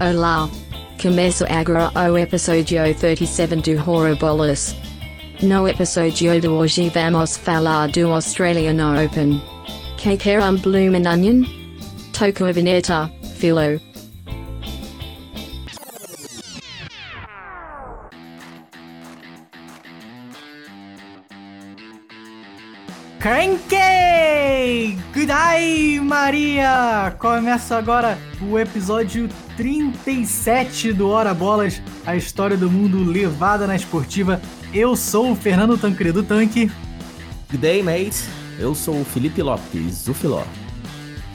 Olá! Começa agora o episódio 37 do Horribolas. No episódio de hoje vamos falar do Australian Open. Que quer um Bloomin' Onion? Toco a vinheta, filo. Maria! Começa agora o episódio 37 do Hora Bolas, a história do mundo levada na esportiva. Eu sou o Fernando Tancredo Tanque. Good day, mate. Eu sou o Felipe Lopes, o Filó.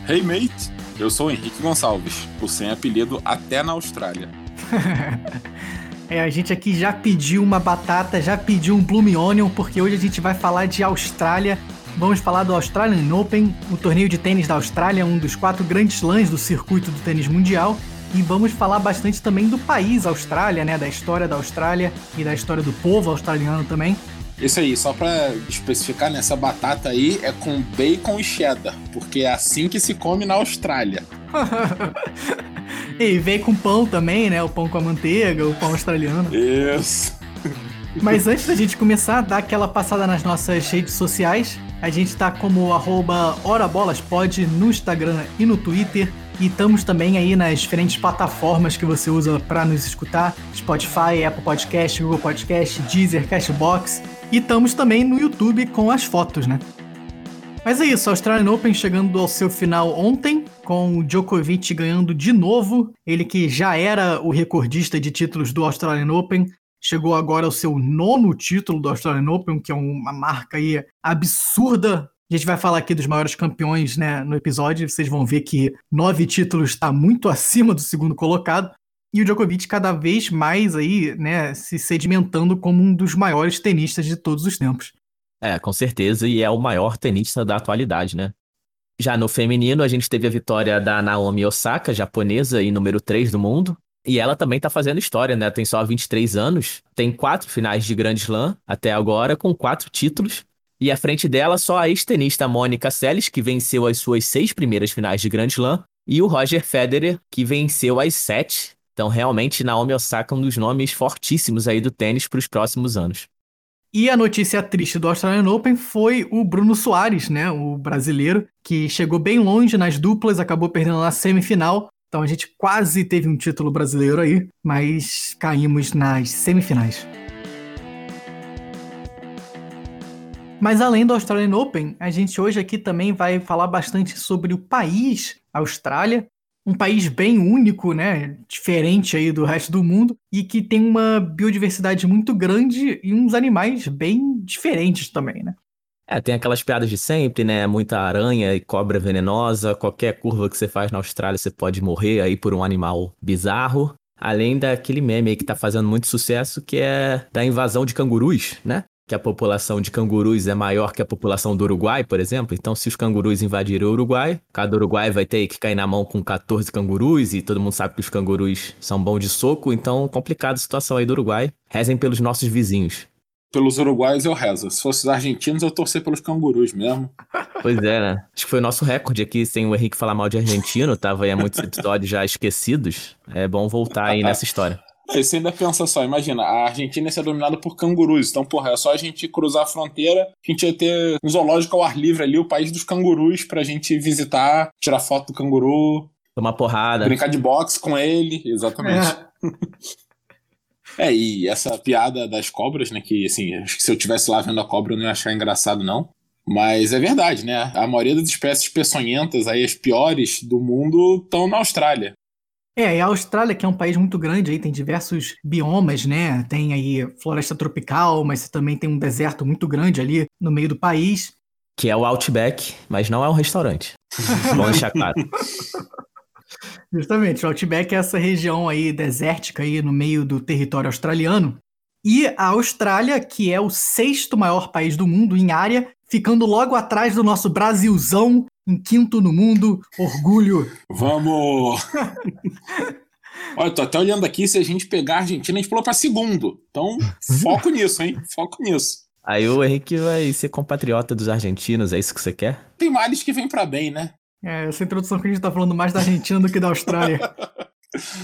Hey, mate. Eu sou o Henrique Gonçalves, o sem apelido até na Austrália. É, a gente aqui já pediu uma batata, já pediu um Bloom Onion, porque hoje a gente vai falar de Austrália. Vamos falar do Australian Open, o torneio de tênis da Austrália, um dos quatro grandes lãs do circuito do tênis mundial. E vamos falar bastante também do país Austrália, né? Da história da Austrália e da história do povo australiano também. Isso aí, só pra especificar, nessa né, batata aí é com bacon e cheddar, porque é assim que se come na Austrália. e vem com pão também, né? O pão com a manteiga, o pão australiano. Isso. Mas antes da gente começar, dar aquela passada nas nossas redes sociais. A gente tá como arroba HoraBolasPod no Instagram e no Twitter. E estamos também aí nas diferentes plataformas que você usa para nos escutar: Spotify, Apple Podcast, Google Podcast, Deezer, Cashbox. E estamos também no YouTube com as fotos, né? Mas é isso, Australian Open chegando ao seu final ontem, com o Djokovic ganhando de novo. Ele que já era o recordista de títulos do Australian Open, chegou agora ao seu nono título do Australian Open, que é uma marca aí absurda. A gente vai falar aqui dos maiores campeões né, no episódio. Vocês vão ver que nove títulos está muito acima do segundo colocado. E o Djokovic cada vez mais aí, né, se sedimentando como um dos maiores tenistas de todos os tempos. É, com certeza, e é o maior tenista da atualidade, né? Já no feminino, a gente teve a vitória da Naomi Osaka, japonesa e número 3 do mundo. E ela também tá fazendo história, né? Tem só 23 anos, tem quatro finais de Grand Slam até agora, com quatro títulos. E à frente dela, só a ex-tenista Mônica Seles, que venceu as suas seis primeiras finais de Grand Slam, e o Roger Federer, que venceu as sete então, realmente, Naomi Osaka é um dos nomes fortíssimos aí do tênis para os próximos anos. E a notícia triste do Australian Open foi o Bruno Soares, né, o brasileiro, que chegou bem longe nas duplas, acabou perdendo na semifinal. Então a gente quase teve um título brasileiro aí, mas caímos nas semifinais. Mas além do Australian Open, a gente hoje aqui também vai falar bastante sobre o país Austrália, um país bem único, né, diferente aí do resto do mundo e que tem uma biodiversidade muito grande e uns animais bem diferentes também, né? É, tem aquelas piadas de sempre, né? Muita aranha e cobra venenosa. Qualquer curva que você faz na Austrália, você pode morrer aí por um animal bizarro. Além daquele meme aí que tá fazendo muito sucesso, que é da invasão de cangurus, né? que a população de cangurus é maior que a população do Uruguai, por exemplo. Então, se os cangurus invadirem o Uruguai, cada Uruguai vai ter que cair na mão com 14 cangurus, e todo mundo sabe que os cangurus são bons de soco, então complicada a situação aí do Uruguai. Rezem pelos nossos vizinhos. Pelos uruguaios eu rezo. Se fosse os argentinos, eu torcer pelos cangurus mesmo. Pois é, né? Acho que foi o nosso recorde aqui, sem o Henrique falar mal de argentino, tava aí há muitos episódios já esquecidos. É bom voltar aí nessa história. Aí você ainda pensa só, imagina, a Argentina ia ser dominada por cangurus. Então, porra, é só a gente cruzar a fronteira, a gente ia ter um zoológico ao ar livre ali, o país dos cangurus, pra gente visitar, tirar foto do canguru. Tomar porrada. Brincar de boxe com ele, exatamente. É. é, e essa piada das cobras, né? Que assim, acho que se eu tivesse lá vendo a cobra eu não ia achar engraçado, não. Mas é verdade, né? A maioria das espécies peçonhentas, aí as piores do mundo, estão na Austrália. É, e a Austrália, que é um país muito grande, aí tem diversos biomas, né? Tem aí floresta tropical, mas também tem um deserto muito grande ali no meio do país. Que é o Outback, mas não é um restaurante. Bom deixar claro. Justamente, o Outback é essa região aí desértica aí no meio do território australiano. E a Austrália, que é o sexto maior país do mundo em área, ficando logo atrás do nosso Brasilzão, em quinto no mundo, orgulho. Vamos! Olha, tô até olhando aqui, se a gente pegar a Argentina, a gente pulou pra segundo. Então, foco nisso, hein? Foco nisso. Aí o Henrique vai ser compatriota dos argentinos, é isso que você quer? Tem males que vêm para bem, né? É, essa introdução que a gente tá falando mais da Argentina do que da Austrália.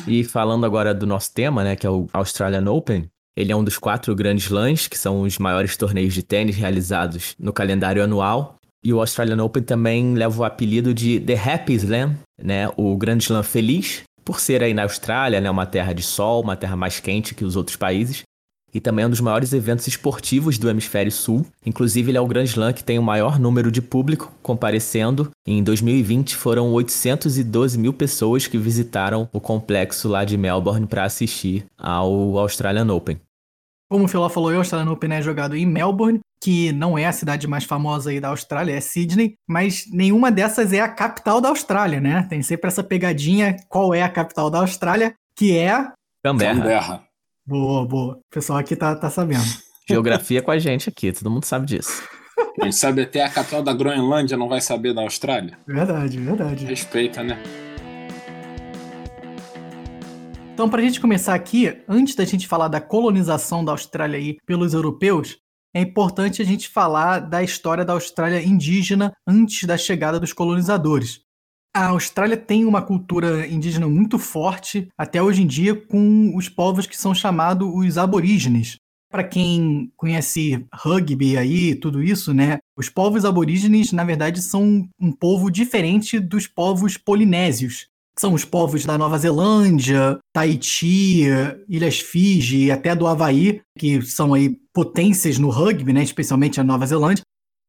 E falando agora do nosso tema, né, que é o Australian Open, ele é um dos quatro grandes lãs, que são os maiores torneios de tênis realizados no calendário anual. E o Australian Open também leva o apelido de The Happy Slam, né, o grande slam feliz, por ser aí na Austrália, né, uma terra de sol, uma terra mais quente que os outros países e também é um dos maiores eventos esportivos do Hemisfério Sul. Inclusive, ele é o Grand Slam que tem o maior número de público comparecendo. Em 2020, foram 812 mil pessoas que visitaram o complexo lá de Melbourne para assistir ao Australian Open. Como o Filó falou, o Australian Open é jogado em Melbourne, que não é a cidade mais famosa aí da Austrália, é Sydney, mas nenhuma dessas é a capital da Austrália, né? Tem sempre essa pegadinha, qual é a capital da Austrália, que é... Canberra. Canberra. Boa, boa. O pessoal aqui tá, tá sabendo. Geografia com a gente aqui, todo mundo sabe disso. A gente sabe até a capital da Groenlândia, não vai saber da Austrália? Verdade, verdade. Respeita, né? Então, para a gente começar aqui, antes da gente falar da colonização da Austrália aí pelos europeus, é importante a gente falar da história da Austrália indígena antes da chegada dos colonizadores. A Austrália tem uma cultura indígena muito forte até hoje em dia com os povos que são chamados os aborígenes. Para quem conhece rugby aí, tudo isso, né? Os povos aborígenes, na verdade, são um povo diferente dos povos polinésios. São os povos da Nova Zelândia, Tahiti, Ilhas Fiji e até do Havaí, que são aí potências no rugby, né? especialmente a Nova Zelândia.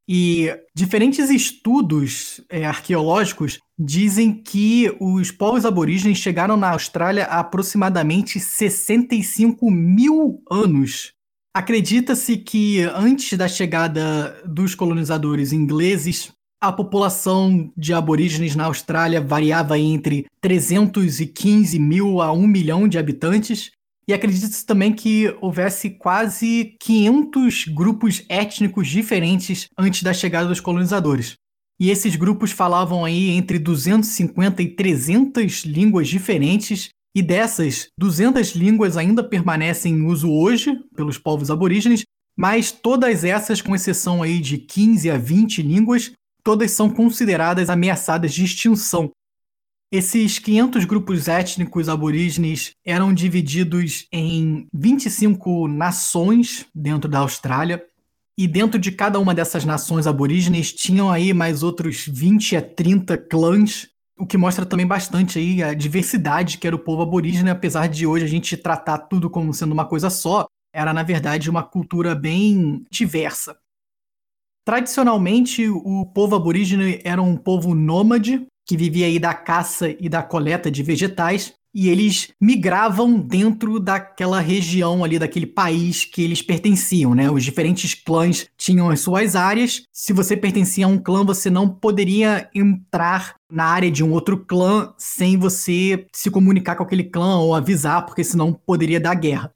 E diferentes estudos é, arqueológicos dizem que os povos aborígenes chegaram na Austrália há aproximadamente 65 mil anos. Acredita-se que antes da chegada dos colonizadores ingleses, a população de aborígenes na Austrália variava entre 315 mil a 1 milhão de habitantes, e acredita-se também que houvesse quase 500 grupos étnicos diferentes antes da chegada dos colonizadores. E esses grupos falavam aí entre 250 e 300 línguas diferentes, e dessas, 200 línguas ainda permanecem em uso hoje pelos povos aborígenes, mas todas essas, com exceção aí de 15 a 20 línguas, todas são consideradas ameaçadas de extinção esses 500 grupos étnicos aborígenes eram divididos em 25 nações dentro da Austrália. E dentro de cada uma dessas nações aborígenes tinham aí mais outros 20 a 30 clãs, o que mostra também bastante aí a diversidade que era o povo aborígene, apesar de hoje a gente tratar tudo como sendo uma coisa só, era na verdade uma cultura bem diversa. Tradicionalmente, o povo aborígene era um povo nômade, que vivia aí da caça e da coleta de vegetais, e eles migravam dentro daquela região ali, daquele país que eles pertenciam, né? Os diferentes clãs tinham as suas áreas. Se você pertencia a um clã, você não poderia entrar na área de um outro clã sem você se comunicar com aquele clã ou avisar, porque senão poderia dar guerra.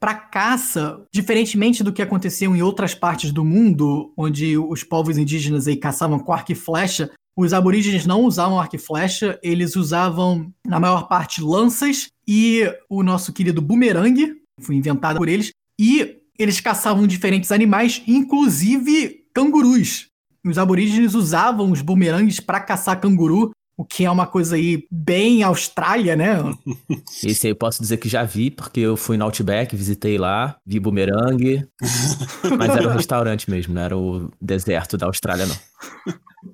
Para caça, diferentemente do que acontecia em outras partes do mundo, onde os povos indígenas aí caçavam com arco e flecha, os aborígenes não usavam arco e flecha, eles usavam, na maior parte, lanças e o nosso querido bumerangue, foi inventado por eles, e eles caçavam diferentes animais, inclusive cangurus. Os aborígenes usavam os bumerangues para caçar canguru, o que é uma coisa aí bem Austrália, né? Esse aí eu posso dizer que já vi, porque eu fui no Outback, visitei lá, vi bumerangue, mas era o restaurante mesmo, não era o deserto da Austrália, não.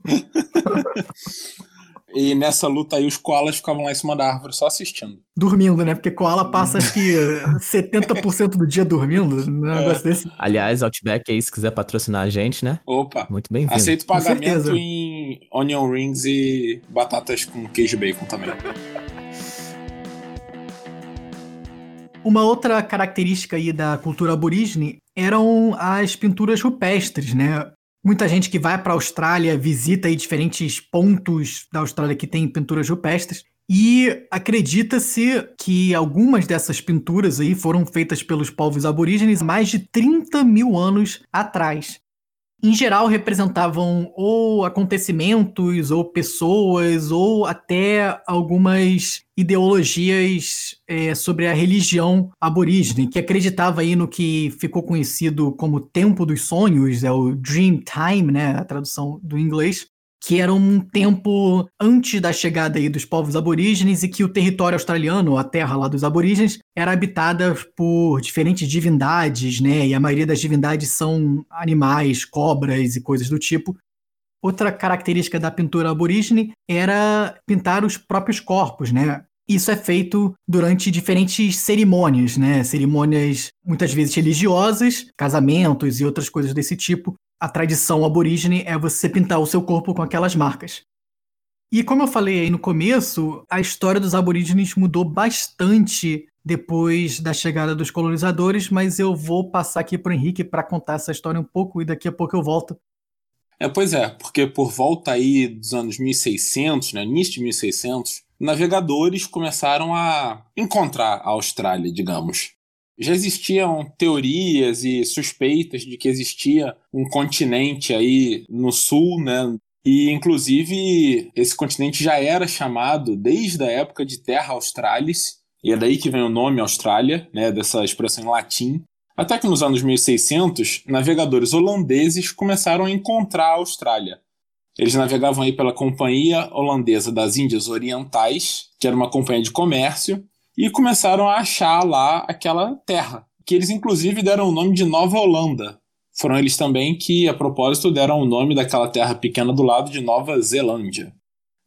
E nessa luta aí, os koalas ficavam lá em cima da árvore só assistindo. Dormindo, né? Porque koala passa acho que 70% do dia dormindo. Um negócio é. desse. Aliás, Outback aí, se quiser patrocinar a gente, né? Opa. Muito bem-vindo. Aceito pagamento em onion rings e batatas com queijo bacon também. Uma outra característica aí da cultura aborígene eram as pinturas rupestres, né? Muita gente que vai para a Austrália visita diferentes pontos da Austrália que tem pinturas rupestres. E acredita-se que algumas dessas pinturas aí foram feitas pelos povos aborígenes mais de 30 mil anos atrás em geral representavam ou acontecimentos, ou pessoas, ou até algumas ideologias é, sobre a religião aborígene, que acreditava aí no que ficou conhecido como Tempo dos Sonhos, é o Dream Time, né, a tradução do inglês, que era um tempo antes da chegada aí dos povos aborígenes e que o território australiano, a terra lá dos aborígenes, era habitada por diferentes divindades, né? E a maioria das divindades são animais, cobras e coisas do tipo. Outra característica da pintura aborígene era pintar os próprios corpos, né? Isso é feito durante diferentes cerimônias, né? Cerimônias muitas vezes religiosas, casamentos e outras coisas desse tipo, a tradição aborígene é você pintar o seu corpo com aquelas marcas. E como eu falei aí no começo, a história dos aborígenes mudou bastante depois da chegada dos colonizadores, mas eu vou passar aqui para o Henrique para contar essa história um pouco e daqui a pouco eu volto. É, pois é, porque por volta aí dos anos 1600, né, início de 1600, navegadores começaram a encontrar a Austrália, digamos já existiam teorias e suspeitas de que existia um continente aí no sul, né? E inclusive esse continente já era chamado desde a época de Terra Australis, e é daí que vem o nome Austrália, né, dessa expressão em latim. Até que nos anos 1600, navegadores holandeses começaram a encontrar a Austrália. Eles navegavam aí pela Companhia Holandesa das Índias Orientais, que era uma companhia de comércio, e começaram a achar lá aquela terra, que eles inclusive deram o nome de Nova Holanda. Foram eles também que, a propósito, deram o nome daquela terra pequena do lado de Nova Zelândia.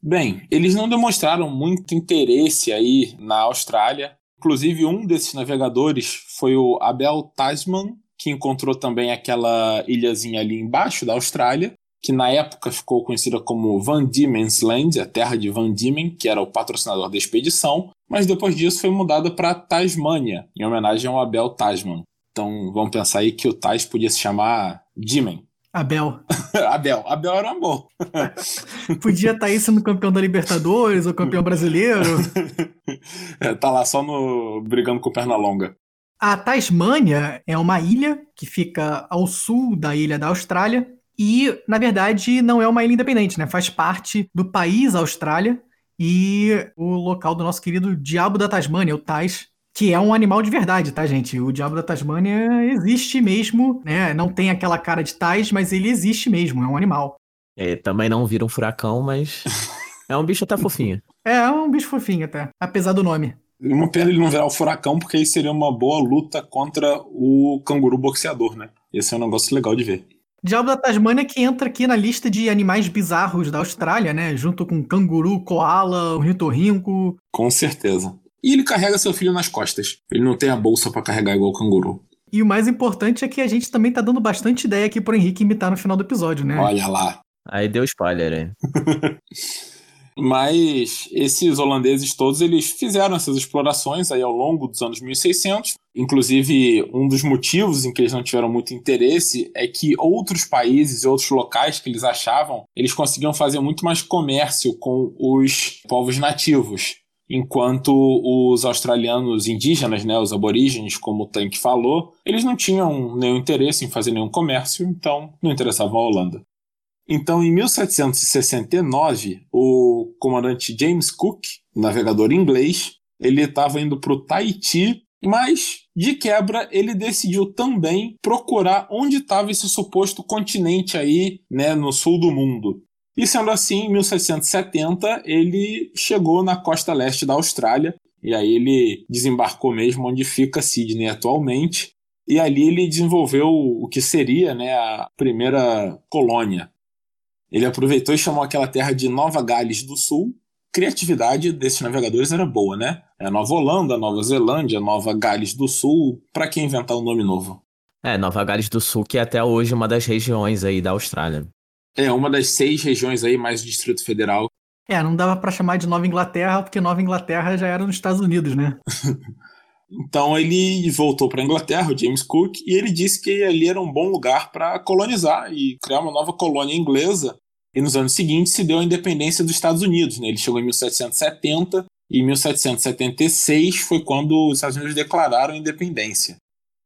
Bem, eles não demonstraram muito interesse aí na Austrália. Inclusive, um desses navegadores foi o Abel Tasman, que encontrou também aquela ilhazinha ali embaixo da Austrália, que na época ficou conhecida como Van Diemen's Land, a terra de Van Diemen, que era o patrocinador da expedição, mas depois disso foi mudada para Tasmânia, em homenagem ao Abel Tasman. Então vamos pensar aí que o Tas podia se chamar Dimen. Abel. Abel. Abel era amor. Podia estar tá aí sendo campeão da Libertadores ou campeão brasileiro. é, tá lá só no brigando com perna longa. A Tasmânia é uma ilha que fica ao sul da ilha da Austrália e, na verdade, não é uma ilha independente, né? Faz parte do país Austrália e o local do nosso querido Diabo da Tasmânia, o Tais, que é um animal de verdade, tá, gente? O Diabo da Tasmânia existe mesmo, né? Não tem aquela cara de Tais, mas ele existe mesmo, é um animal. É, também não vira um furacão, mas é um bicho até fofinho. É, é um bicho fofinho até, apesar do nome. Uma pena ele não virar o furacão, porque aí seria uma boa luta contra o canguru boxeador, né? Esse é um negócio legal de ver. Diabo da Tasmânia que entra aqui na lista de animais bizarros da Austrália, né? Junto com canguru, koala, ornitorrinco. Com certeza. E ele carrega seu filho nas costas. Ele não tem a bolsa para carregar igual o canguru. E o mais importante é que a gente também tá dando bastante ideia aqui pro Henrique imitar no final do episódio, né? Olha lá. Aí deu spoiler, hein? Mas esses holandeses todos eles fizeram essas explorações aí ao longo dos anos 1600. Inclusive, um dos motivos em que eles não tiveram muito interesse é que outros países e outros locais que eles achavam, eles conseguiam fazer muito mais comércio com os povos nativos. Enquanto os australianos indígenas, né, os aborígenes, como o Tank falou, eles não tinham nenhum interesse em fazer nenhum comércio, então não interessavam a Holanda. Então, em 1769, o comandante James Cook, navegador inglês, ele estava indo para o Tahiti, mas de quebra ele decidiu também procurar onde estava esse suposto continente aí, né, no sul do mundo. E sendo assim, em 1770 ele chegou na costa leste da Austrália e aí ele desembarcou mesmo onde fica Sydney atualmente. E ali ele desenvolveu o que seria né, a primeira colônia ele aproveitou e chamou aquela terra de Nova Gales do Sul. Criatividade desses navegadores era boa, né? É Nova Holanda, Nova Zelândia, Nova Gales do Sul. Para que inventar um nome novo? É, Nova Gales do Sul, que é até hoje uma das regiões aí da Austrália. É, uma das seis regiões aí, mais o Distrito Federal. É, não dava para chamar de Nova Inglaterra, porque Nova Inglaterra já era nos Estados Unidos, né? Então ele voltou para a Inglaterra, o James Cook, e ele disse que ali era um bom lugar para colonizar e criar uma nova colônia inglesa. E nos anos seguintes se deu a independência dos Estados Unidos. Né? Ele chegou em 1770 e em 1776 foi quando os Estados Unidos declararam a independência.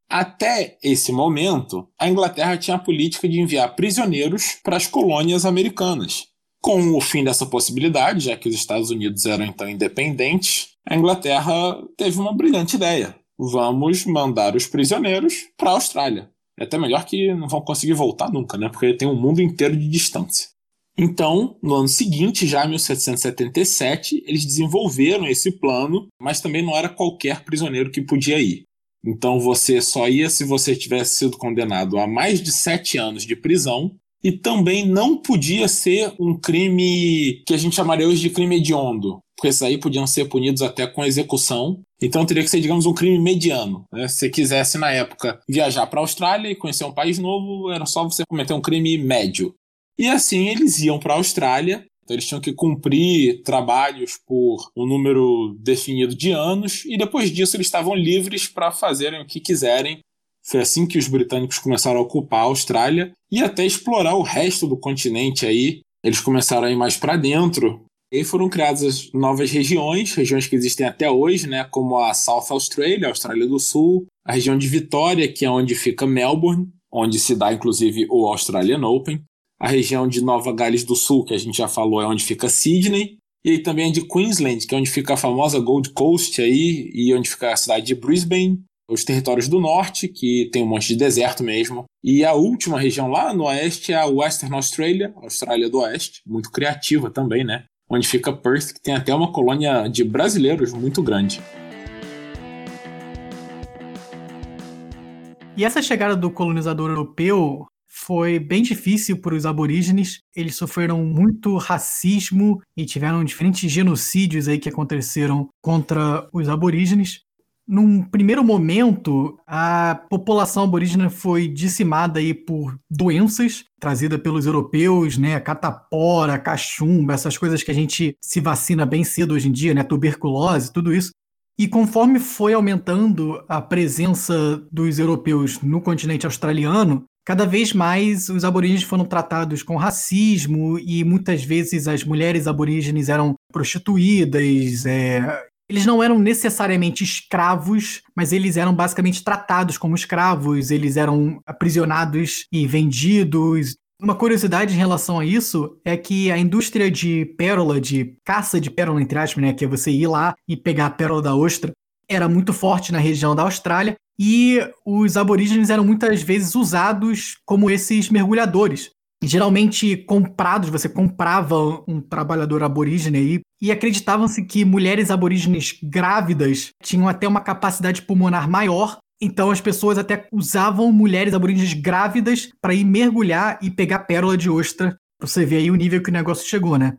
Até esse momento, a Inglaterra tinha a política de enviar prisioneiros para as colônias americanas. Com o fim dessa possibilidade, já que os Estados Unidos eram então independentes, a Inglaterra teve uma brilhante ideia. Vamos mandar os prisioneiros para a Austrália. É até melhor que não vão conseguir voltar nunca, né? Porque tem um mundo inteiro de distância. Então, no ano seguinte, já em 1777, eles desenvolveram esse plano, mas também não era qualquer prisioneiro que podia ir. Então você só ia se você tivesse sido condenado a mais de sete anos de prisão e também não podia ser um crime que a gente chamaria hoje de crime hediondo, porque esses aí podiam ser punidos até com execução. Então teria que ser, digamos, um crime mediano. Né? Se quisesse, na época, viajar para a Austrália e conhecer um país novo, era só você cometer um crime médio. E assim eles iam para a Austrália, então eles tinham que cumprir trabalhos por um número definido de anos, e depois disso eles estavam livres para fazerem o que quiserem. Foi assim que os britânicos começaram a ocupar a Austrália e até explorar o resto do continente aí. Eles começaram a ir mais para dentro. E foram criadas novas regiões, regiões que existem até hoje, né, como a South Australia, Austrália do Sul, a região de Vitória, que é onde fica Melbourne, onde se dá inclusive o Australian Open, a região de Nova Gales do Sul, que a gente já falou, é onde fica Sydney, e também a de Queensland, que é onde fica a famosa Gold Coast aí, e onde fica a cidade de Brisbane, os territórios do norte, que tem um monte de deserto mesmo, e a última região lá no oeste é a Western Australia, Austrália do Oeste, muito criativa também, né? Onde fica Perth, que tem até uma colônia de brasileiros muito grande. E essa chegada do colonizador europeu foi bem difícil para os aborígenes. Eles sofreram muito racismo e tiveram diferentes genocídios aí que aconteceram contra os aborígenes. Num primeiro momento, a população aborígena foi dizimada aí por doenças trazidas pelos europeus, né? Catapora, cachumba, essas coisas que a gente se vacina bem cedo hoje em dia, né? Tuberculose, tudo isso. E conforme foi aumentando a presença dos europeus no continente australiano, cada vez mais os aborígenes foram tratados com racismo e muitas vezes as mulheres aborígenes eram prostituídas, é, eles não eram necessariamente escravos, mas eles eram basicamente tratados como escravos, eles eram aprisionados e vendidos. Uma curiosidade em relação a isso é que a indústria de pérola, de caça de pérola, entre aspas, né, que é você ir lá e pegar a pérola da ostra, era muito forte na região da Austrália e os aborígenes eram muitas vezes usados como esses mergulhadores geralmente comprados, você comprava um trabalhador aborígene aí, e acreditavam-se que mulheres aborígenes grávidas tinham até uma capacidade pulmonar maior, então as pessoas até usavam mulheres aborígenes grávidas para ir mergulhar e pegar pérola de ostra. Você ver aí o nível que o negócio chegou, né?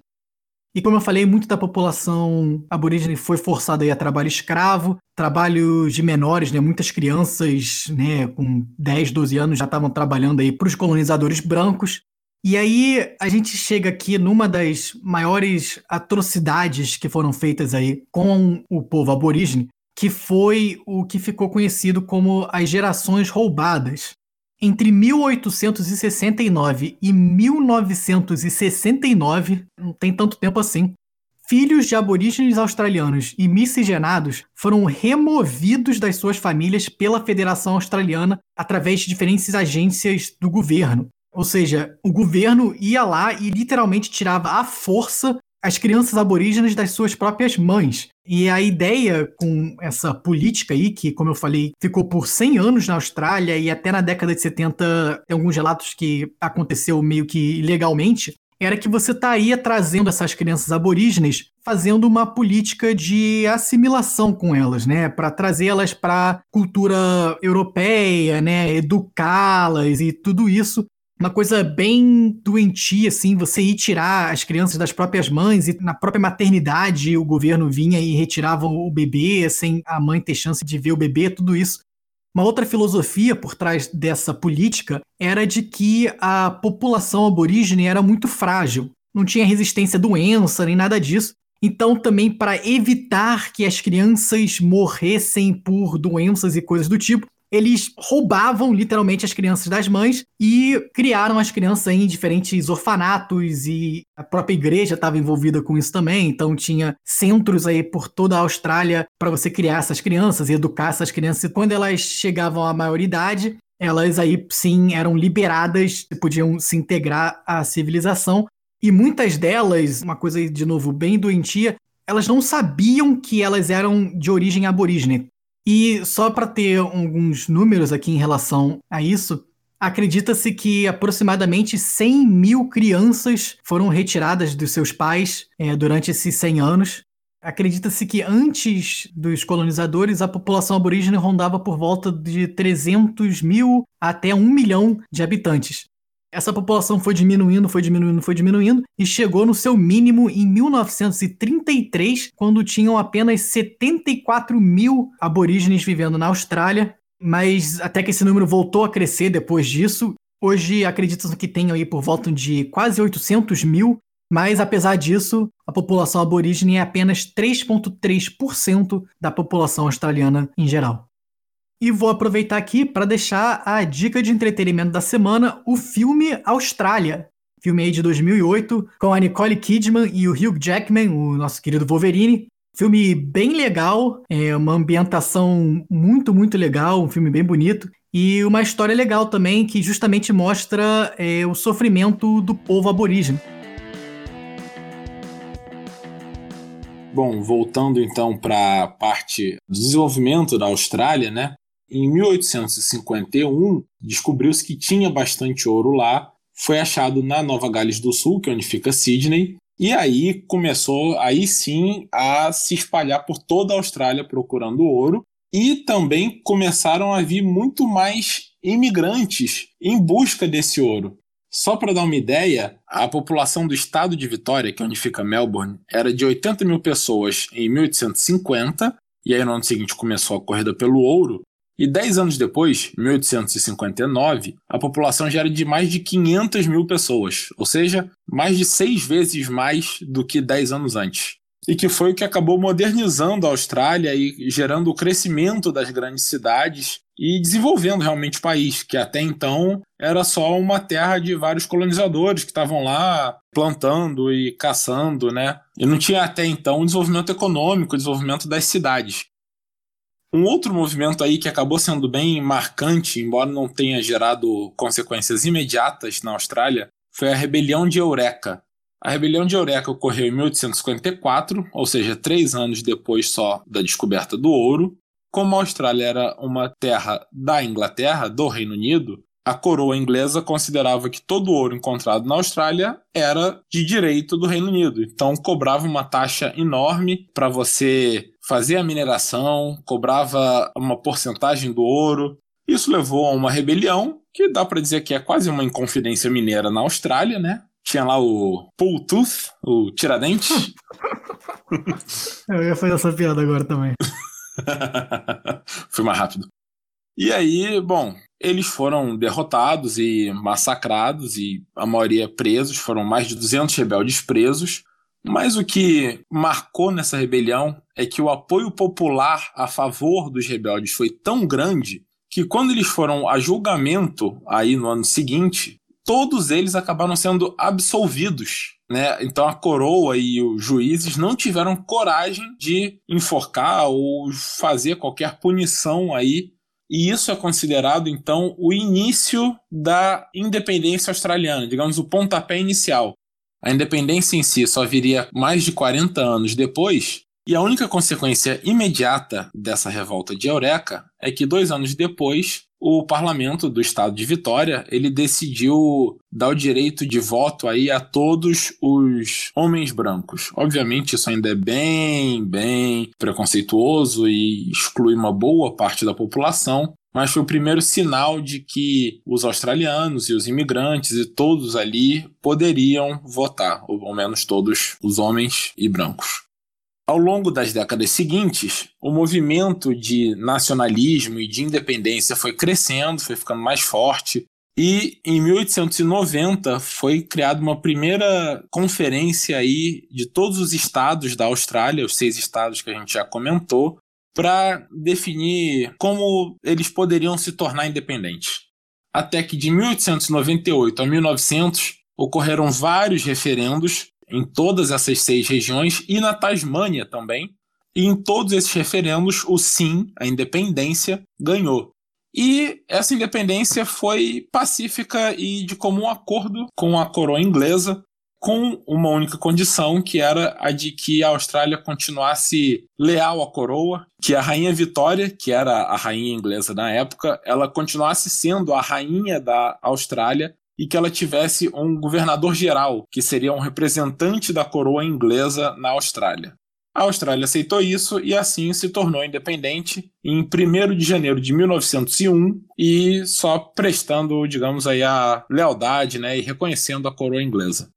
E como eu falei, muito da população aborígene foi forçada a, trabalho escravo, trabalho de menores, né? Muitas crianças, né, com 10, 12 anos já estavam trabalhando aí para os colonizadores brancos. E aí a gente chega aqui numa das maiores atrocidades que foram feitas aí com o povo aborígene, que foi o que ficou conhecido como as gerações roubadas. Entre 1869 e 1969, não tem tanto tempo assim, filhos de aborígenes australianos e miscigenados foram removidos das suas famílias pela Federação Australiana através de diferentes agências do governo. Ou seja, o governo ia lá e literalmente tirava à força as crianças aborígenes das suas próprias mães. E a ideia com essa política aí, que, como eu falei, ficou por 100 anos na Austrália e até na década de 70 tem alguns relatos que aconteceu meio que ilegalmente, era que você estaria trazendo essas crianças aborígenes, fazendo uma política de assimilação com elas, né, para trazê-las para cultura europeia, né, educá-las e tudo isso uma coisa bem doentia, assim, você ir tirar as crianças das próprias mães e na própria maternidade o governo vinha e retirava o bebê sem a mãe ter chance de ver o bebê, tudo isso. Uma outra filosofia por trás dessa política era de que a população aborígene era muito frágil, não tinha resistência à doença nem nada disso. Então, também para evitar que as crianças morressem por doenças e coisas do tipo, eles roubavam literalmente as crianças das mães e criaram as crianças em diferentes orfanatos e a própria igreja estava envolvida com isso também, então tinha centros aí por toda a Austrália para você criar essas crianças e educar essas crianças. E quando elas chegavam à maioridade, elas aí sim eram liberadas, podiam se integrar à civilização. E muitas delas, uma coisa de novo bem doentia, elas não sabiam que elas eram de origem aborígene. E só para ter alguns números aqui em relação a isso, Acredita-se que aproximadamente 100 mil crianças foram retiradas dos seus pais é, durante esses 100 anos. Acredita-se que antes dos colonizadores, a população aborígene rondava por volta de 300 mil até 1 milhão de habitantes. Essa população foi diminuindo, foi diminuindo, foi diminuindo e chegou no seu mínimo em 1933, quando tinham apenas 74 mil aborígenes vivendo na Austrália. Mas até que esse número voltou a crescer depois disso. Hoje acredita que tem aí por volta de quase 800 mil, mas apesar disso, a população aborígene é apenas 3,3% da população australiana em geral. E vou aproveitar aqui para deixar a dica de entretenimento da semana, o filme Austrália. Filme aí de 2008, com a Nicole Kidman e o Hugh Jackman, o nosso querido Wolverine. Filme bem legal, é uma ambientação muito, muito legal, um filme bem bonito. E uma história legal também, que justamente mostra é, o sofrimento do povo aborígene. Bom, voltando então para a parte do desenvolvimento da Austrália, né? Em 1851, descobriu-se que tinha bastante ouro lá, foi achado na Nova Gales do Sul, que é onde fica Sydney, e aí começou aí sim a se espalhar por toda a Austrália procurando ouro, e também começaram a vir muito mais imigrantes em busca desse ouro. Só para dar uma ideia, a população do estado de Vitória, que é onde fica Melbourne, era de 80 mil pessoas em 1850, e aí no ano seguinte começou a corrida pelo ouro, e 10 anos depois, 1859, a população já era de mais de 500 mil pessoas, ou seja, mais de seis vezes mais do que 10 anos antes. E que foi o que acabou modernizando a Austrália e gerando o crescimento das grandes cidades e desenvolvendo realmente o país, que até então era só uma terra de vários colonizadores que estavam lá plantando e caçando, né? E não tinha até então um desenvolvimento econômico, desenvolvimento das cidades. Um outro movimento aí que acabou sendo bem marcante, embora não tenha gerado consequências imediatas na Austrália, foi a Rebelião de Eureka. A Rebelião de Eureka ocorreu em 1854, ou seja, três anos depois só da descoberta do ouro. Como a Austrália era uma terra da Inglaterra, do Reino Unido, a coroa inglesa considerava que todo o ouro encontrado na Austrália era de direito do Reino Unido. Então cobrava uma taxa enorme para você fazia a mineração, cobrava uma porcentagem do ouro. Isso levou a uma rebelião, que dá para dizer que é quase uma inconfidência mineira na Austrália, né? Tinha lá o Pull Tooth, o Tiradentes. Eu ia fazer essa piada agora também. Foi mais rápido. E aí, bom, eles foram derrotados e massacrados, e a maioria presos, foram mais de 200 rebeldes presos. Mas o que marcou nessa rebelião é que o apoio popular a favor dos rebeldes foi tão grande que quando eles foram a julgamento aí no ano seguinte, todos eles acabaram sendo absolvidos. Né? Então a coroa e os juízes não tiveram coragem de enforcar ou fazer qualquer punição aí. E isso é considerado então o início da independência australiana, digamos o pontapé inicial. A independência em si só viria mais de 40 anos depois, e a única consequência imediata dessa revolta de Eureka é que dois anos depois o parlamento do estado de Vitória ele decidiu dar o direito de voto aí a todos os homens brancos. Obviamente isso ainda é bem, bem preconceituoso e exclui uma boa parte da população, mas foi o primeiro sinal de que os australianos e os imigrantes e todos ali poderiam votar, ou ao menos todos os homens e brancos. Ao longo das décadas seguintes, o movimento de nacionalismo e de independência foi crescendo, foi ficando mais forte, e em 1890 foi criada uma primeira conferência aí de todos os estados da Austrália, os seis estados que a gente já comentou, para definir como eles poderiam se tornar independentes. Até que de 1898 a 1900 ocorreram vários referendos em todas essas seis regiões e na Tasmânia também. E em todos esses referendos, o sim, a independência, ganhou. E essa independência foi pacífica e de comum acordo com a coroa inglesa, com uma única condição, que era a de que a Austrália continuasse leal à coroa, que a rainha Vitória, que era a rainha inglesa na época, ela continuasse sendo a rainha da Austrália e que ela tivesse um governador geral, que seria um representante da coroa inglesa na Austrália. A Austrália aceitou isso e assim se tornou independente em 1 de janeiro de 1901 e só prestando, digamos aí, a lealdade né, e reconhecendo a coroa inglesa.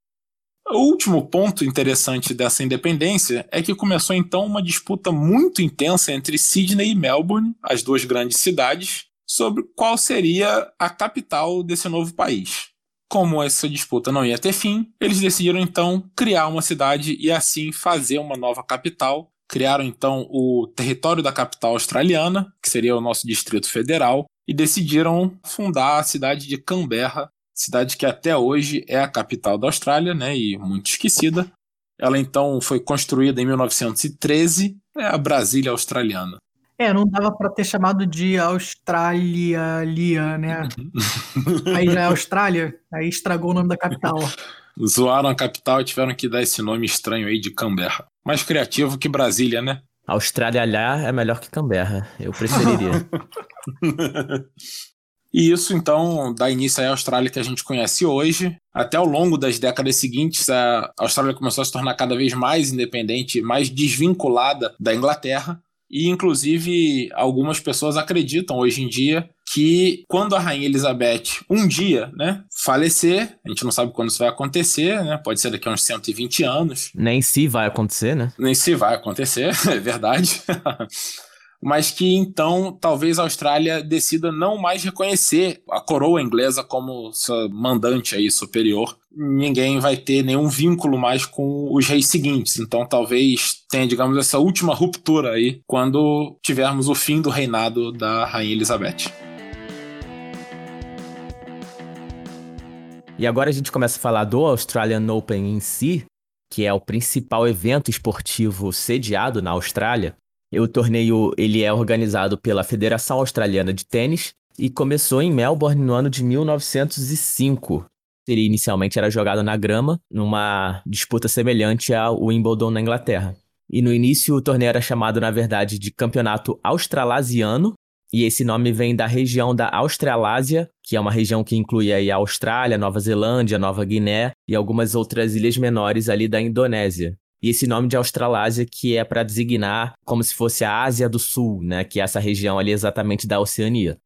O último ponto interessante dessa independência é que começou então uma disputa muito intensa entre Sydney e Melbourne, as duas grandes cidades, sobre qual seria a capital desse novo país. Como essa disputa não ia ter fim, eles decidiram então criar uma cidade e assim fazer uma nova capital. Criaram então o território da capital australiana, que seria o nosso Distrito Federal, e decidiram fundar a cidade de Canberra, cidade que até hoje é a capital da Austrália, né, e muito esquecida. Ela então foi construída em 1913, é a Brasília australiana. É, não dava para ter chamado de Austrália, né? aí já é Austrália, aí estragou o nome da capital. Zoaram a capital e tiveram que dar esse nome estranho aí de Canberra. Mais criativo que Brasília, né? Austrália lá é melhor que Canberra. Eu preferiria. E isso, então, dá início à Austrália que a gente conhece hoje. Até ao longo das décadas seguintes, a Austrália começou a se tornar cada vez mais independente, mais desvinculada da Inglaterra. E, inclusive, algumas pessoas acreditam hoje em dia que quando a Rainha Elizabeth um dia, né, falecer, a gente não sabe quando isso vai acontecer, né, pode ser daqui a uns 120 anos. Nem se vai acontecer, né? Nem se vai acontecer, é verdade. Mas que então talvez a Austrália decida não mais reconhecer a coroa inglesa como mandante aí superior. Ninguém vai ter nenhum vínculo mais com os reis seguintes. Então talvez tenha, digamos, essa última ruptura aí quando tivermos o fim do reinado da rainha Elizabeth. E agora a gente começa a falar do Australian Open em si, que é o principal evento esportivo sediado na Austrália. O torneio ele é organizado pela Federação Australiana de Tênis e começou em Melbourne no ano de 1905. Ele inicialmente era jogado na grama, numa disputa semelhante ao Wimbledon na Inglaterra. E no início o torneio era chamado, na verdade, de Campeonato Australasiano, e esse nome vem da região da Australásia, que é uma região que inclui aí a Austrália, Nova Zelândia, Nova Guiné e algumas outras ilhas menores ali da Indonésia. E esse nome de Australásia que é para designar como se fosse a Ásia do Sul, né, que é essa região ali exatamente da Oceania.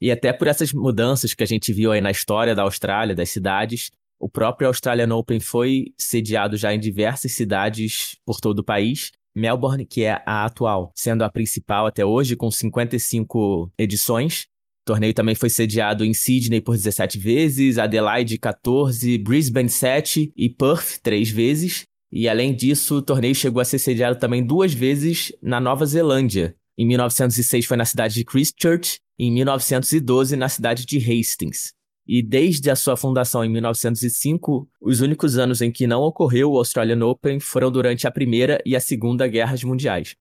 E até por essas mudanças que a gente viu aí na história da Austrália, das cidades, o próprio Australian Open foi sediado já em diversas cidades por todo o país. Melbourne, que é a atual, sendo a principal até hoje, com 55 edições. O torneio também foi sediado em Sydney por 17 vezes, Adelaide 14, Brisbane 7 e Perth 3 vezes. E além disso, o torneio chegou a ser sediado também duas vezes na Nova Zelândia. Em 1906 foi na cidade de Christchurch e em 1912 na cidade de Hastings. E desde a sua fundação em 1905, os únicos anos em que não ocorreu o Australian Open foram durante a Primeira e a Segunda Guerras Mundiais.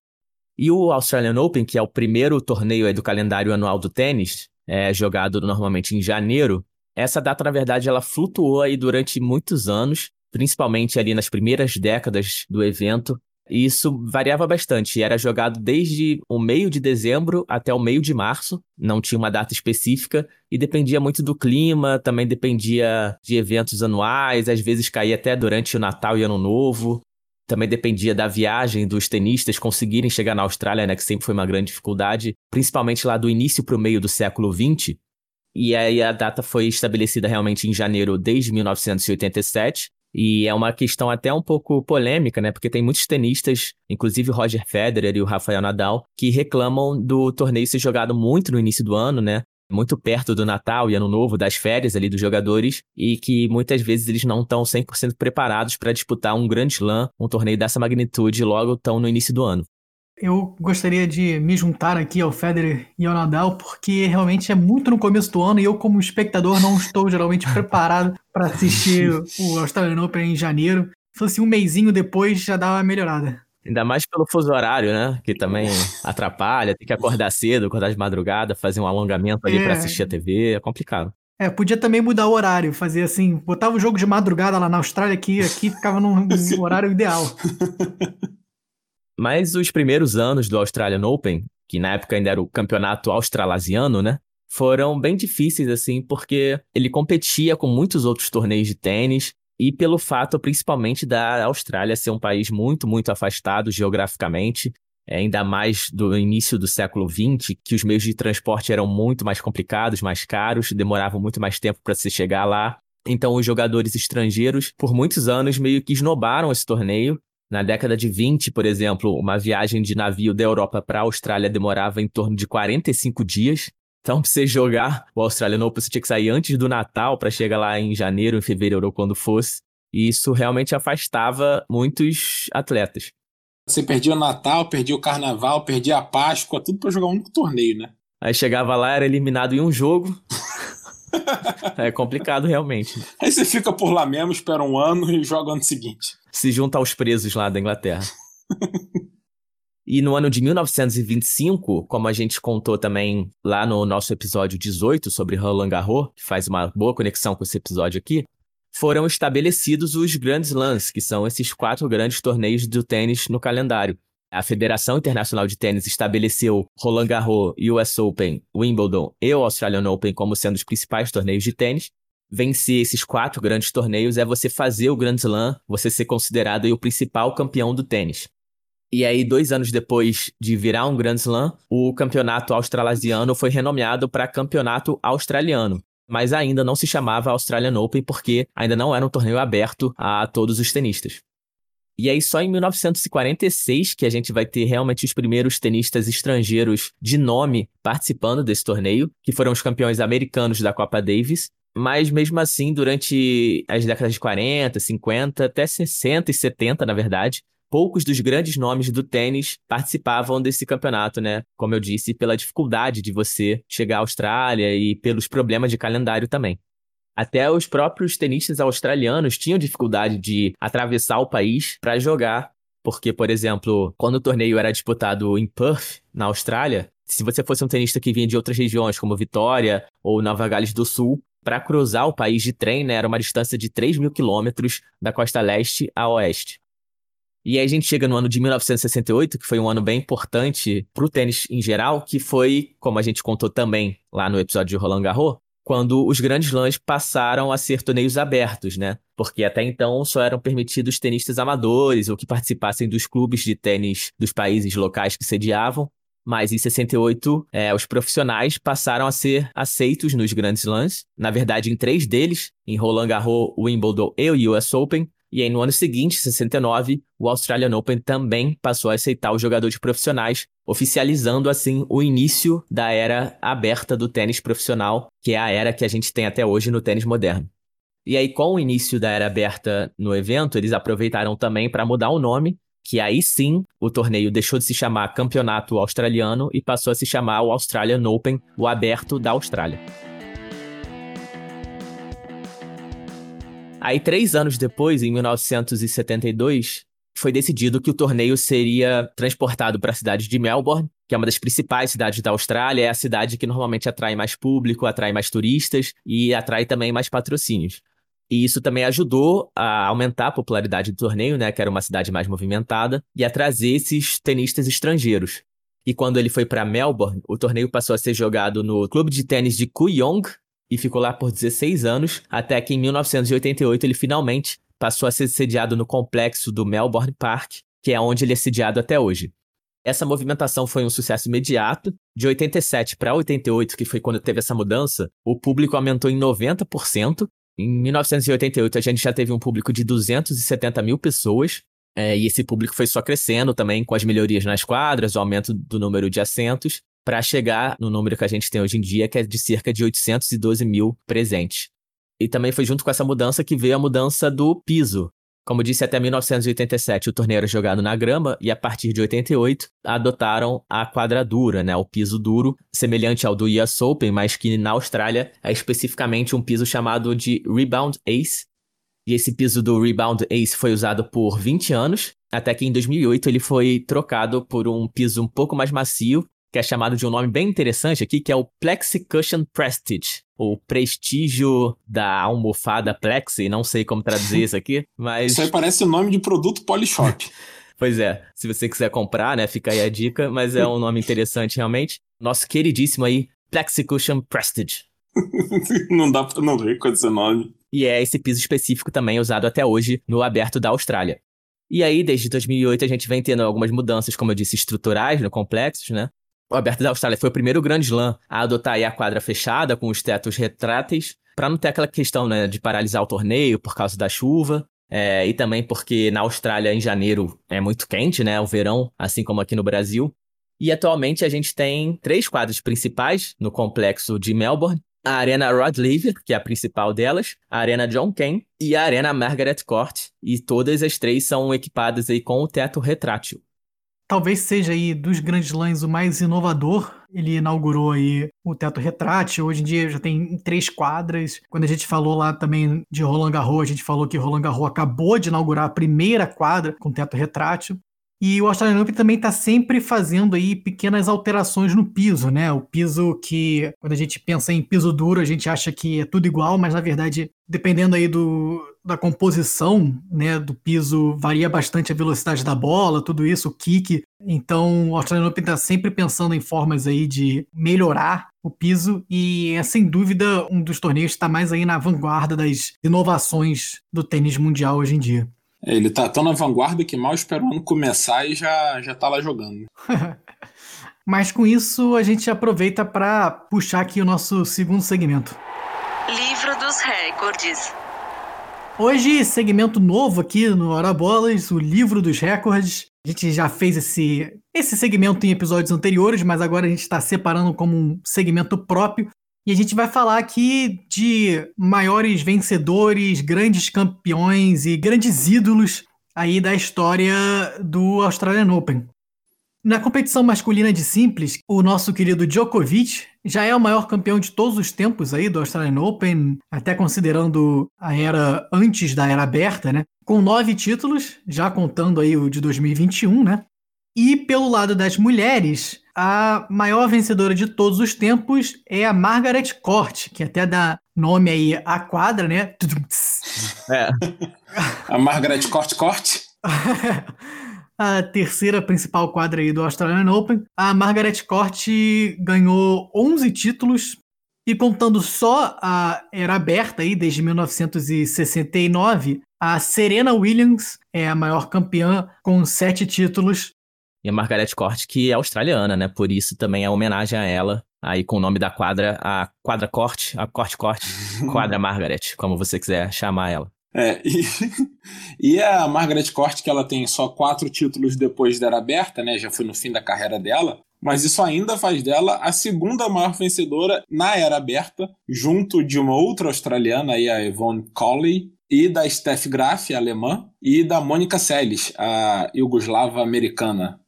E o Australian Open, que é o primeiro torneio do calendário anual do tênis, é jogado normalmente em janeiro, essa data, na verdade, ela flutuou aí durante muitos anos principalmente ali nas primeiras décadas do evento. E isso variava bastante, era jogado desde o meio de dezembro até o meio de março, não tinha uma data específica e dependia muito do clima, também dependia de eventos anuais, às vezes caía até durante o Natal e Ano Novo. Também dependia da viagem dos tenistas conseguirem chegar na Austrália, né, que sempre foi uma grande dificuldade, principalmente lá do início para o meio do século XX. E aí a data foi estabelecida realmente em janeiro desde 1987 e é uma questão até um pouco polêmica, né? Porque tem muitos tenistas, inclusive o Roger Federer e o Rafael Nadal, que reclamam do torneio ser jogado muito no início do ano, né? Muito perto do Natal e Ano Novo, das férias ali dos jogadores, e que muitas vezes eles não estão 100% preparados para disputar um grande slam, um torneio dessa magnitude, logo tão no início do ano. Eu gostaria de me juntar aqui ao Federer e ao Nadal, porque realmente é muito no começo do ano e eu, como espectador, não estou geralmente preparado para assistir o Australian Open em janeiro. Se fosse um mêsinho depois, já dá uma melhorada. Ainda mais pelo fuso horário, né? Que também atrapalha, tem que acordar cedo, acordar de madrugada, fazer um alongamento ali é. para assistir a TV, é complicado. É, podia também mudar o horário, fazer assim, botava o jogo de madrugada lá na Austrália, aqui, aqui ficava num horário ideal. Mas os primeiros anos do Australian Open, que na época ainda era o campeonato australasiano, né? Foram bem difíceis, assim, porque ele competia com muitos outros torneios de tênis, e pelo fato, principalmente, da Austrália ser um país muito, muito afastado geograficamente, é, ainda mais do início do século XX, que os meios de transporte eram muito mais complicados, mais caros, demoravam muito mais tempo para se chegar lá. Então, os jogadores estrangeiros, por muitos anos, meio que esnobaram esse torneio. Na década de 20, por exemplo, uma viagem de navio da Europa para a Austrália demorava em torno de 45 dias. Então, pra você jogar o Australian Open, você tinha que sair antes do Natal para chegar lá em janeiro, em fevereiro ou quando fosse. E isso realmente afastava muitos atletas. Você perdia o Natal, perdia o Carnaval, perdia a Páscoa, tudo para jogar um único torneio, né? Aí chegava lá, era eliminado em um jogo. é complicado realmente. Aí você fica por lá mesmo, espera um ano e joga ano seguinte. Se junta aos presos lá da Inglaterra. e no ano de 1925, como a gente contou também lá no nosso episódio 18 sobre Roland Garros, que faz uma boa conexão com esse episódio aqui, foram estabelecidos os Grand Slams, que são esses quatro grandes torneios do tênis no calendário. A Federação Internacional de Tênis estabeleceu Roland Garros, US Open, Wimbledon e o Australian Open como sendo os principais torneios de tênis. Vencer esses quatro grandes torneios é você fazer o Grand Slam, você ser considerado o principal campeão do tênis. E aí, dois anos depois de virar um Grand Slam, o campeonato australasiano foi renomeado para Campeonato Australiano mas ainda não se chamava Australian Open porque ainda não era um torneio aberto a todos os tenistas. E aí, só em 1946 que a gente vai ter realmente os primeiros tenistas estrangeiros de nome participando desse torneio, que foram os campeões americanos da Copa Davis. Mas mesmo assim, durante as décadas de 40, 50, até 60 e 70, na verdade, poucos dos grandes nomes do tênis participavam desse campeonato, né? Como eu disse, pela dificuldade de você chegar à Austrália e pelos problemas de calendário também. Até os próprios tenistas australianos tinham dificuldade de atravessar o país para jogar, porque, por exemplo, quando o torneio era disputado em Perth, na Austrália, se você fosse um tenista que vinha de outras regiões, como Vitória ou Nova Gales do Sul, para cruzar o país de trem, né, era uma distância de 3 mil quilômetros da costa leste a oeste. E aí a gente chega no ano de 1968, que foi um ano bem importante para o tênis em geral, que foi, como a gente contou também lá no episódio de Roland Garros, quando os grandes lãs passaram a ser torneios abertos, né? Porque até então só eram permitidos tenistas amadores ou que participassem dos clubes de tênis dos países locais que sediavam. Mas em 68, é, os profissionais passaram a ser aceitos nos grandes lãs. Na verdade, em três deles, em Roland Garros, Wimbledon e o US Open, e aí, no ano seguinte, 69, o Australian Open também passou a aceitar os jogadores profissionais, oficializando assim o início da era aberta do tênis profissional, que é a era que a gente tem até hoje no tênis moderno. E aí, com o início da era aberta no evento, eles aproveitaram também para mudar o nome, que aí sim o torneio deixou de se chamar Campeonato Australiano e passou a se chamar o Australian Open, o Aberto da Austrália. Aí, três anos depois, em 1972, foi decidido que o torneio seria transportado para a cidade de Melbourne, que é uma das principais cidades da Austrália, é a cidade que normalmente atrai mais público, atrai mais turistas e atrai também mais patrocínios. E isso também ajudou a aumentar a popularidade do torneio, né, que era uma cidade mais movimentada, e a trazer esses tenistas estrangeiros. E quando ele foi para Melbourne, o torneio passou a ser jogado no clube de tênis de Kooyong, e ficou lá por 16 anos, até que em 1988 ele finalmente passou a ser sediado no complexo do Melbourne Park, que é onde ele é sediado até hoje. Essa movimentação foi um sucesso imediato. De 87 para 88, que foi quando teve essa mudança, o público aumentou em 90%. Em 1988, a gente já teve um público de 270 mil pessoas. É, e esse público foi só crescendo também com as melhorias nas quadras, o aumento do número de assentos para chegar no número que a gente tem hoje em dia, que é de cerca de 812 mil presentes. E também foi junto com essa mudança que veio a mudança do piso. Como disse, até 1987 o torneio era jogado na grama e a partir de 88 adotaram a quadradura, né, o piso duro, semelhante ao do US Open, mas que na Austrália é especificamente um piso chamado de Rebound Ace. E esse piso do Rebound Ace foi usado por 20 anos, até que em 2008 ele foi trocado por um piso um pouco mais macio, que é chamado de um nome bem interessante aqui, que é o Plexicushion Prestige. O prestígio da almofada Plexi, não sei como traduzir isso aqui, mas. Isso aí parece o nome de produto Polishop. Pois é, se você quiser comprar, né, fica aí a dica, mas é um nome interessante realmente. Nosso queridíssimo aí, Plexicushion Prestige. não dá pra não ver com esse nome. E é esse piso específico também usado até hoje no aberto da Austrália. E aí, desde 2008, a gente vem tendo algumas mudanças, como eu disse, estruturais no complexos, né? O Aberto da Austrália foi o primeiro grande slam a adotar a quadra fechada, com os tetos retráteis, para não ter aquela questão né, de paralisar o torneio por causa da chuva. É, e também porque na Austrália, em janeiro, é muito quente, né? O verão, assim como aqui no Brasil. E atualmente a gente tem três quadras principais no complexo de Melbourne. A Arena Rod Laver, que é a principal delas, a Arena John Cain e a Arena Margaret Court. E todas as três são equipadas aí com o teto retrátil. Talvez seja aí dos grandes lãs o mais inovador. Ele inaugurou aí o teto retrátil. Hoje em dia já tem três quadras. Quando a gente falou lá também de Roland Garros, a gente falou que Roland Garros acabou de inaugurar a primeira quadra com teto retrátil. E o Australian Open também está sempre fazendo aí pequenas alterações no piso, né? O piso que, quando a gente pensa em piso duro, a gente acha que é tudo igual, mas na verdade, dependendo aí do, da composição, né, do piso, varia bastante a velocidade da bola, tudo isso, o kick. Então, o Australian Open está sempre pensando em formas aí de melhorar o piso e é sem dúvida um dos torneios que está mais aí na vanguarda das inovações do tênis mundial hoje em dia. Ele tá tão na vanguarda que mal espera o ano começar e já, já tá lá jogando. Mas com isso a gente aproveita para puxar aqui o nosso segundo segmento. Livro dos Recordes. Hoje, segmento novo aqui no Hora Bolas, o livro dos recordes. A gente já fez esse, esse segmento em episódios anteriores, mas agora a gente está separando como um segmento próprio. E a gente vai falar aqui de maiores vencedores, grandes campeões e grandes ídolos aí da história do Australian Open. Na competição masculina de simples, o nosso querido Djokovic já é o maior campeão de todos os tempos aí do Australian Open, até considerando a era antes da era aberta, né? Com nove títulos, já contando aí o de 2021, né? E pelo lado das mulheres, a maior vencedora de todos os tempos é a Margaret Court, que até dá nome aí à quadra, né? É. a Margaret Court Court? a terceira principal quadra aí do Australian Open. A Margaret Court ganhou 11 títulos e contando só a era aberta aí desde 1969, a Serena Williams é a maior campeã com sete títulos e a Margaret Court, que é australiana, né? Por isso também é homenagem a ela, aí com o nome da quadra, a quadra Court, a Court Court, quadra Margaret, como você quiser chamar ela. É, e, e a Margaret Court, que ela tem só quatro títulos depois da era aberta, né? Já foi no fim da carreira dela. Mas isso ainda faz dela a segunda maior vencedora na era aberta, junto de uma outra australiana, aí, a Yvonne Colley, e da Steph Graf, a alemã, e da Mônica Seles, a iugoslava americana.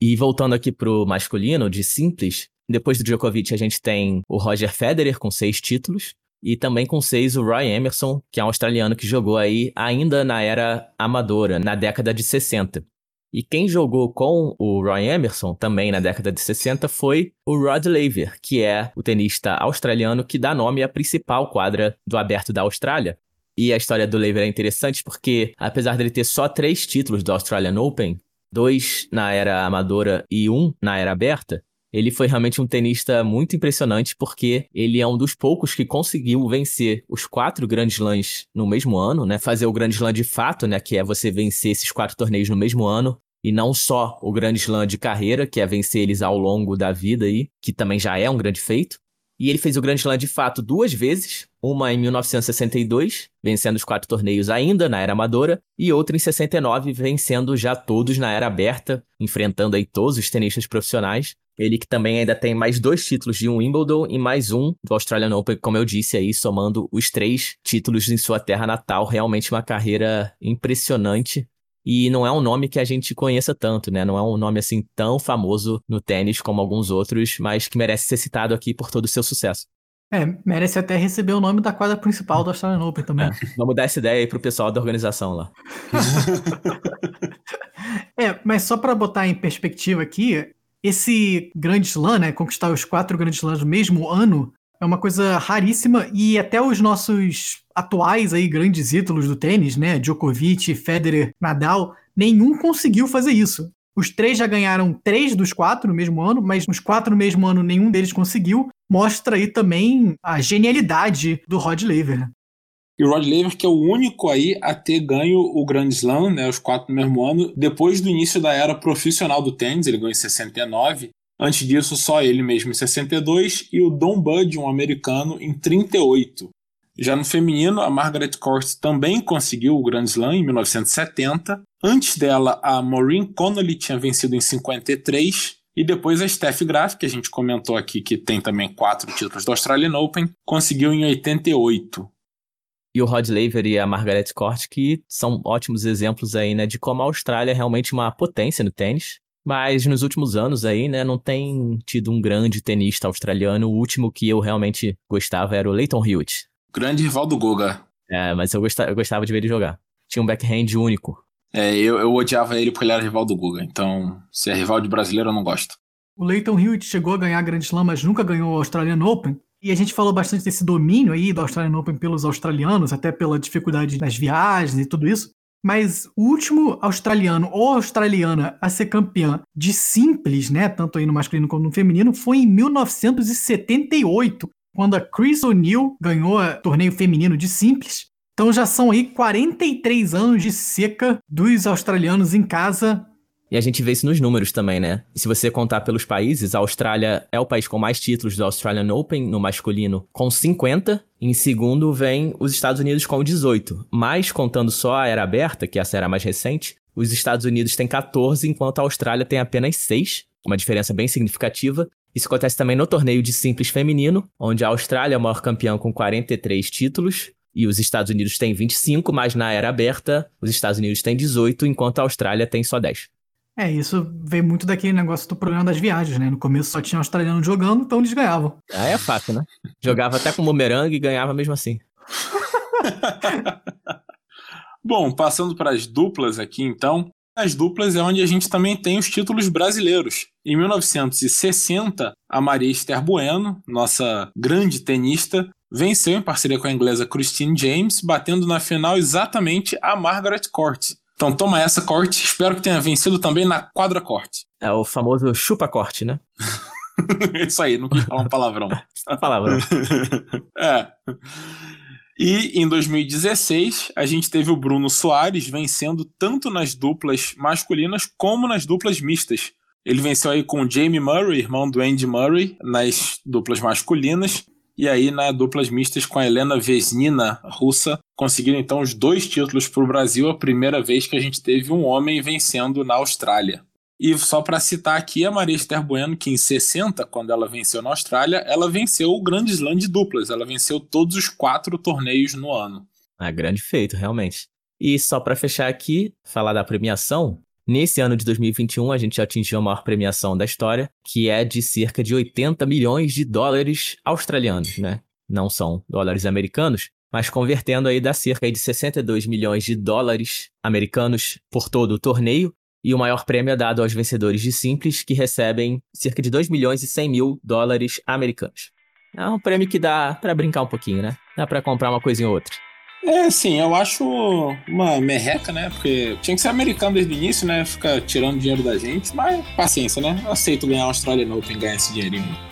E voltando aqui pro masculino, de simples, depois do Djokovic a gente tem o Roger Federer com seis títulos. E também com seis o Roy Emerson, que é um australiano que jogou aí ainda na era amadora, na década de 60. E quem jogou com o Roy Emerson também na década de 60 foi o Rod Laver, que é o tenista australiano que dá nome à principal quadra do Aberto da Austrália. E a história do Laver é interessante porque, apesar dele ter só três títulos do Australian Open, dois na era amadora e um na era aberta, ele foi realmente um tenista muito impressionante porque ele é um dos poucos que conseguiu vencer os quatro grandes lãs no mesmo ano, né? Fazer o grande slam de fato, né? Que é você vencer esses quatro torneios no mesmo ano. E não só o grande slam de carreira, que é vencer eles ao longo da vida aí, que também já é um grande feito. E ele fez o Grande Slam de fato duas vezes, uma em 1962, vencendo os quatro torneios ainda na era amadora, e outra em 69, vencendo já todos na era aberta, enfrentando aí todos os tenistas profissionais. Ele que também ainda tem mais dois títulos de um Wimbledon e mais um do Australian Open, como eu disse aí, somando os três títulos em sua terra natal. Realmente uma carreira impressionante e não é um nome que a gente conheça tanto, né? Não é um nome assim tão famoso no tênis como alguns outros, mas que merece ser citado aqui por todo o seu sucesso. É, merece até receber o nome da quadra principal do Australian Open também. É, vamos dar essa ideia aí pro pessoal da organização lá. é, mas só para botar em perspectiva aqui, esse grande slam, né, conquistar os quatro grandes slams no mesmo ano, é uma coisa raríssima e até os nossos atuais aí grandes ídolos do tênis, né, Djokovic, Federer, Nadal, nenhum conseguiu fazer isso. Os três já ganharam três dos quatro no mesmo ano, mas nos quatro no mesmo ano nenhum deles conseguiu. Mostra aí também a genialidade do Rod Laver. E o Rod Laver que é o único aí a ter ganho o Grand Slam, né, os quatro no mesmo ano, depois do início da era profissional do tênis, ele ganhou em 69. Antes disso, só ele mesmo em 62 e o Don Budd, um americano, em 38. Já no feminino, a Margaret Court também conseguiu o Grand Slam em 1970. Antes dela, a Maureen Connolly tinha vencido em 53. E depois a Steph Graf, que a gente comentou aqui que tem também quatro títulos do Australian Open, conseguiu em 88. E o Rod Laver e a Margaret Court, que são ótimos exemplos aí, né, de como a Austrália é realmente uma potência no tênis. Mas nos últimos anos aí, né, não tem tido um grande tenista australiano. O último que eu realmente gostava era o Leighton Hewitt. Grande rival do Goga. É, mas eu gostava, eu gostava de ver ele jogar. Tinha um backhand único. É, eu, eu odiava ele porque ele era rival do Guga. Então, se é rival de brasileiro, eu não gosto. O Leighton Hewitt chegou a ganhar Grand Slam, mas nunca ganhou o Australian Open. E a gente falou bastante desse domínio aí do Australian Open pelos australianos, até pela dificuldade nas viagens e tudo isso. Mas o último australiano ou australiana a ser campeã de simples, né, tanto aí no masculino como no feminino, foi em 1978, quando a Chris O'Neill ganhou o torneio feminino de simples. Então já são aí 43 anos de seca dos australianos em casa. E a gente vê isso nos números também, né? E se você contar pelos países, a Austrália é o país com mais títulos do Australian Open no masculino, com 50. Em segundo vem os Estados Unidos com 18. Mas contando só a era aberta, que essa era mais recente, os Estados Unidos têm 14, enquanto a Austrália tem apenas 6, uma diferença bem significativa. Isso acontece também no torneio de simples feminino, onde a Austrália é o maior campeão com 43 títulos, e os Estados Unidos têm 25, mas na era aberta, os Estados Unidos têm 18, enquanto a Austrália tem só 10. É, isso veio muito daquele negócio do programa das viagens, né? No começo só tinha australiano jogando, então eles ganhavam. Ah, é fácil, né? Jogava até com bumerangue e ganhava mesmo assim. Bom, passando para as duplas aqui então. As duplas é onde a gente também tem os títulos brasileiros. Em 1960, a Maria Esther Bueno, nossa grande tenista, venceu em parceria com a inglesa Christine James, batendo na final exatamente a Margaret Court. Então toma essa corte, espero que tenha vencido também na quadra corte. É o famoso chupa-corte, né? Isso aí, não quis falar um palavrão. É palavrão. é. E em 2016, a gente teve o Bruno Soares vencendo tanto nas duplas masculinas como nas duplas mistas. Ele venceu aí com o Jamie Murray, irmão do Andy Murray, nas duplas masculinas. E aí, na duplas mistas com a Helena Vesnina, russa, conseguiram então os dois títulos para o Brasil, a primeira vez que a gente teve um homem vencendo na Austrália. E só para citar aqui a Maria Esther Bueno, que em 60, quando ela venceu na Austrália, ela venceu o Grande Slam de duplas. Ela venceu todos os quatro torneios no ano. Ah, grande feito, realmente. E só para fechar aqui, falar da premiação. Nesse ano de 2021, a gente atingiu a maior premiação da história, que é de cerca de 80 milhões de dólares australianos, né? Não são dólares americanos, mas convertendo aí dá cerca de 62 milhões de dólares americanos por todo o torneio, e o maior prêmio é dado aos vencedores de simples, que recebem cerca de 2 milhões e 100 mil dólares americanos. É um prêmio que dá para brincar um pouquinho, né? Dá para comprar uma coisinha ou outra. É, sim, eu acho uma merreca, né? Porque tinha que ser americano desde o início, né? Fica tirando dinheiro da gente, mas paciência, né? Eu aceito ganhar o Australian Open, ganhar esse dinheirinho.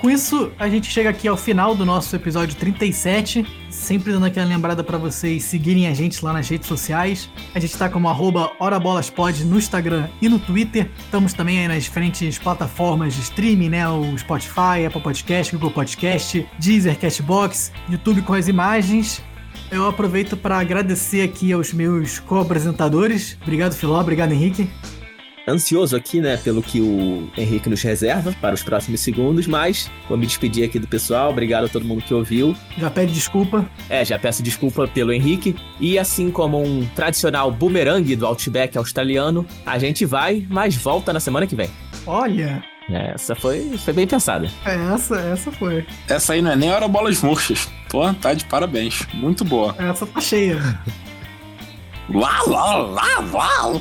Com isso, a gente chega aqui ao final do nosso episódio 37. Sempre dando aquela lembrada para vocês seguirem a gente lá nas redes sociais. A gente tá como arroba HoraBolasPod no Instagram e no Twitter. Estamos também aí nas diferentes plataformas de streaming, né? O Spotify, Apple Podcast, Google Podcast, Deezer, Cashbox, YouTube com as imagens. Eu aproveito para agradecer aqui aos meus co-apresentadores. Obrigado, Filó. Obrigado, Henrique ansioso aqui, né, pelo que o Henrique nos reserva para os próximos segundos, mas vou me despedir aqui do pessoal. Obrigado a todo mundo que ouviu. Já pede desculpa. É, já peço desculpa pelo Henrique. E assim como um tradicional boomerang do Outback australiano, a gente vai, mas volta na semana que vem. Olha! Essa foi, foi bem pensada. Essa, essa foi. Essa aí não é nem hora bolas murchas. Pô, tá de parabéns. Muito boa. Essa tá cheia. Lá, lá, lá, lá.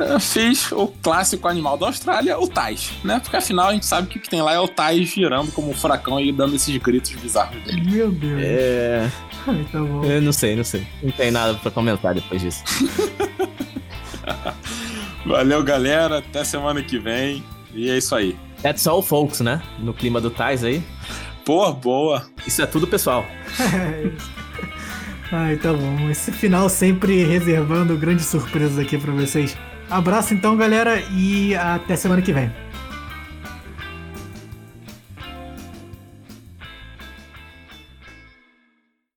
Eu fiz o clássico animal da Austrália, o Tais, né? Porque afinal a gente sabe que o que tem lá é o Tais girando como um furacão e dando esses gritos bizarros dele. Meu Deus. É. Ai, tá bom. Eu não sei, não sei. Não tem nada pra comentar depois disso. Valeu, galera. Até semana que vem. E é isso aí. That's all, folks, né? No clima do Tais aí. Pô, boa. Isso é tudo, pessoal. Ai, tá bom. Esse final sempre reservando grandes surpresas aqui pra vocês. Abraço então, galera, e até semana que vem.